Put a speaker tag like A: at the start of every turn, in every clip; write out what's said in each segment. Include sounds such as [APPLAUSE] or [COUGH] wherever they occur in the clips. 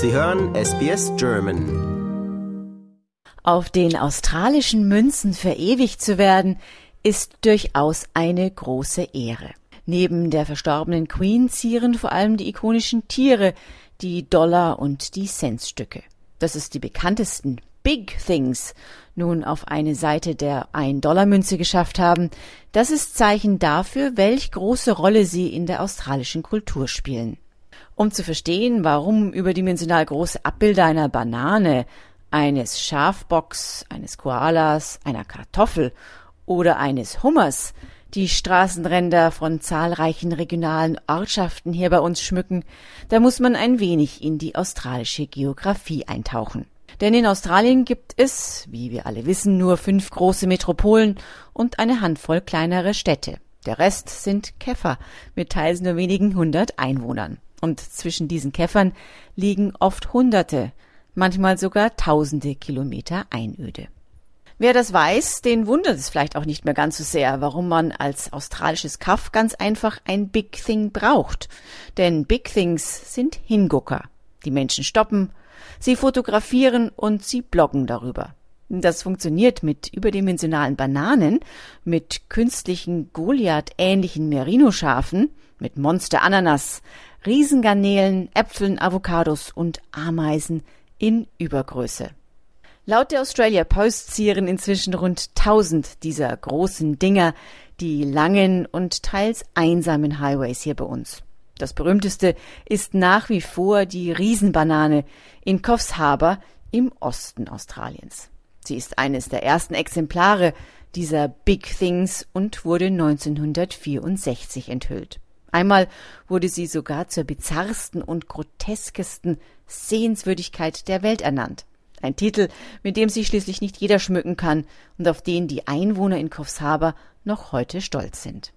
A: Sie hören SBS German.
B: Auf den australischen Münzen verewigt zu werden, ist durchaus eine große Ehre. Neben der verstorbenen Queen zieren vor allem die ikonischen Tiere, die Dollar- und die Centstücke. Dass es die bekanntesten Big Things nun auf eine Seite der 1-Dollar-Münze geschafft haben, das ist Zeichen dafür, welch große Rolle sie in der australischen Kultur spielen. Um zu verstehen, warum überdimensional große Abbilder einer Banane, eines Schafbocks, eines Koalas, einer Kartoffel oder eines Hummers die Straßenränder von zahlreichen regionalen Ortschaften hier bei uns schmücken, da muss man ein wenig in die australische Geographie eintauchen. Denn in Australien gibt es, wie wir alle wissen, nur fünf große Metropolen und eine Handvoll kleinere Städte. Der Rest sind Käfer mit teils nur wenigen hundert Einwohnern. Und zwischen diesen Käffern liegen oft Hunderte, manchmal sogar Tausende Kilometer Einöde. Wer das weiß, den wundert es vielleicht auch nicht mehr ganz so sehr, warum man als australisches Kaff ganz einfach ein Big Thing braucht. Denn Big Things sind Hingucker. Die Menschen stoppen, sie fotografieren und sie bloggen darüber. Das funktioniert mit überdimensionalen Bananen, mit künstlichen Goliath-ähnlichen Merino-Schafen, mit Monster-Ananas, Riesengarnelen, Äpfeln, Avocados und Ameisen in Übergröße. Laut der Australia Post zieren inzwischen rund 1000 dieser großen Dinger die langen und teils einsamen Highways hier bei uns. Das berühmteste ist nach wie vor die Riesenbanane in Coffs Harbour im Osten Australiens. Sie ist eines der ersten Exemplare dieser Big Things und wurde 1964 enthüllt. Einmal wurde sie sogar zur bizarrsten und groteskesten Sehenswürdigkeit der Welt ernannt. Ein Titel, mit dem sich schließlich nicht jeder schmücken kann und auf den die Einwohner in Coffs Harbour noch heute stolz sind.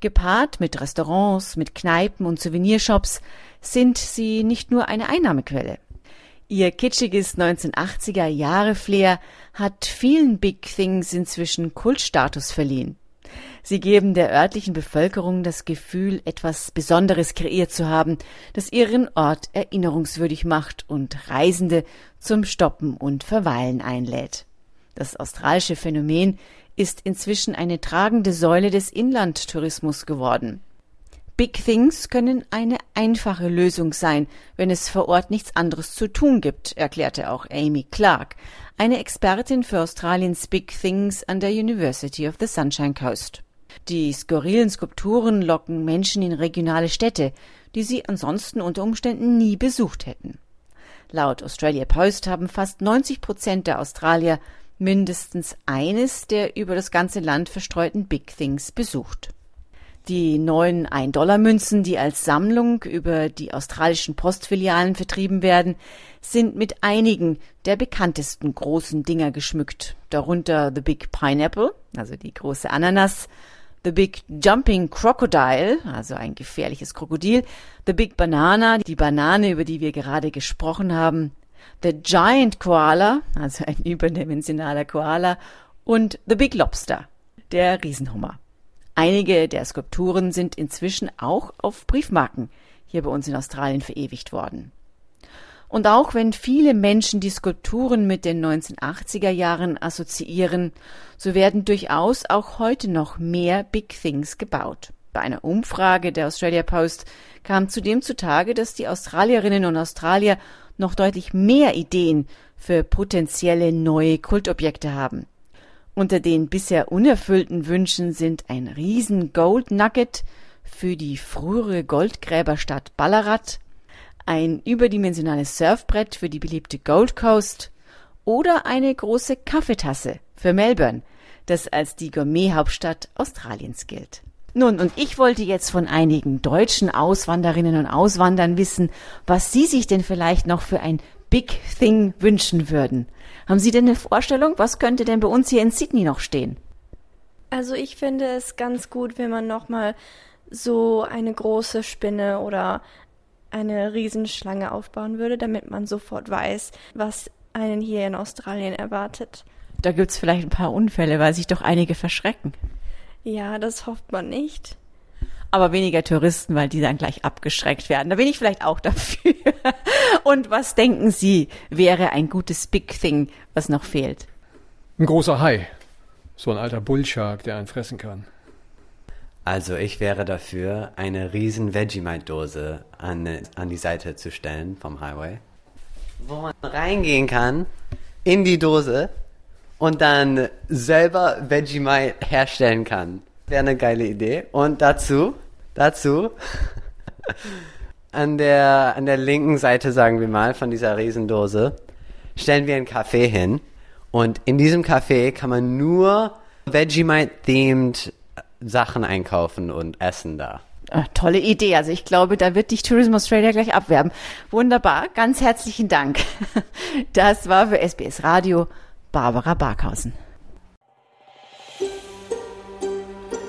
B: Gepaart mit Restaurants, mit Kneipen und Souvenirshops sind sie nicht nur eine Einnahmequelle. Ihr kitschiges 1980er Jahre Flair hat vielen Big Things inzwischen Kultstatus verliehen. Sie geben der örtlichen Bevölkerung das Gefühl, etwas Besonderes kreiert zu haben, das ihren Ort erinnerungswürdig macht und Reisende zum Stoppen und Verweilen einlädt. Das australische Phänomen ist inzwischen eine tragende Säule des Inlandtourismus geworden. Big Things können eine einfache Lösung sein, wenn es vor Ort nichts anderes zu tun gibt, erklärte auch Amy Clark, eine Expertin für Australiens Big Things an der University of the Sunshine Coast. Die skurrilen Skulpturen locken Menschen in regionale Städte, die sie ansonsten unter Umständen nie besucht hätten. Laut Australia Post haben fast 90 Prozent der Australier mindestens eines der über das ganze Land verstreuten Big Things besucht. Die neuen 1-Dollar-Münzen, die als Sammlung über die australischen Postfilialen vertrieben werden, sind mit einigen der bekanntesten großen Dinger geschmückt, darunter The Big Pineapple, also die große Ananas, The Big Jumping Crocodile, also ein gefährliches Krokodil, The Big Banana, die Banane, über die wir gerade gesprochen haben, The Giant Koala, also ein überdimensionaler Koala, und The Big Lobster, der Riesenhummer. Einige der Skulpturen sind inzwischen auch auf Briefmarken hier bei uns in Australien verewigt worden. Und auch wenn viele Menschen die Skulpturen mit den 1980er Jahren assoziieren, so werden durchaus auch heute noch mehr Big Things gebaut. Bei einer Umfrage der Australia Post kam zudem zutage, dass die Australierinnen und Australier noch deutlich mehr Ideen für potenzielle neue Kultobjekte haben. Unter den bisher unerfüllten Wünschen sind ein riesen Gold Nugget für die frühere Goldgräberstadt Ballarat, ein überdimensionales Surfbrett für die beliebte Gold Coast oder eine große Kaffeetasse für Melbourne, das als die Gourmet-Hauptstadt Australiens gilt. Nun, und ich wollte jetzt von einigen deutschen Auswanderinnen und Auswandern wissen, was Sie sich denn vielleicht noch für ein Big Thing wünschen würden. Haben Sie denn eine Vorstellung, was könnte denn bei uns hier in Sydney noch stehen?
C: Also ich finde es ganz gut, wenn man nochmal so eine große Spinne oder eine Riesenschlange aufbauen würde, damit man sofort weiß, was einen hier in Australien erwartet.
B: Da gibt's vielleicht ein paar Unfälle, weil sich doch einige verschrecken.
C: Ja, das hofft man nicht.
B: Aber weniger Touristen, weil die dann gleich abgeschreckt werden. Da bin ich vielleicht auch dafür. [LAUGHS] Und was denken Sie, wäre ein gutes Big Thing, was noch fehlt?
D: Ein großer Hai. So ein alter Bullshark, der einen fressen kann.
A: Also ich wäre dafür, eine riesen Vegemite-Dose an, an die Seite zu stellen vom Highway, wo man reingehen kann in die Dose und dann selber Vegemite herstellen kann. Wäre eine geile Idee. Und dazu, dazu, an der, an der linken Seite, sagen wir mal, von dieser Riesendose, stellen wir ein Café hin. Und in diesem Café kann man nur Vegemite-themed Sachen einkaufen und essen da.
B: Ach, tolle Idee. Also ich glaube, da wird dich Tourism Australia gleich abwerben. Wunderbar. Ganz herzlichen Dank. Das war für SBS Radio Barbara Barkhausen.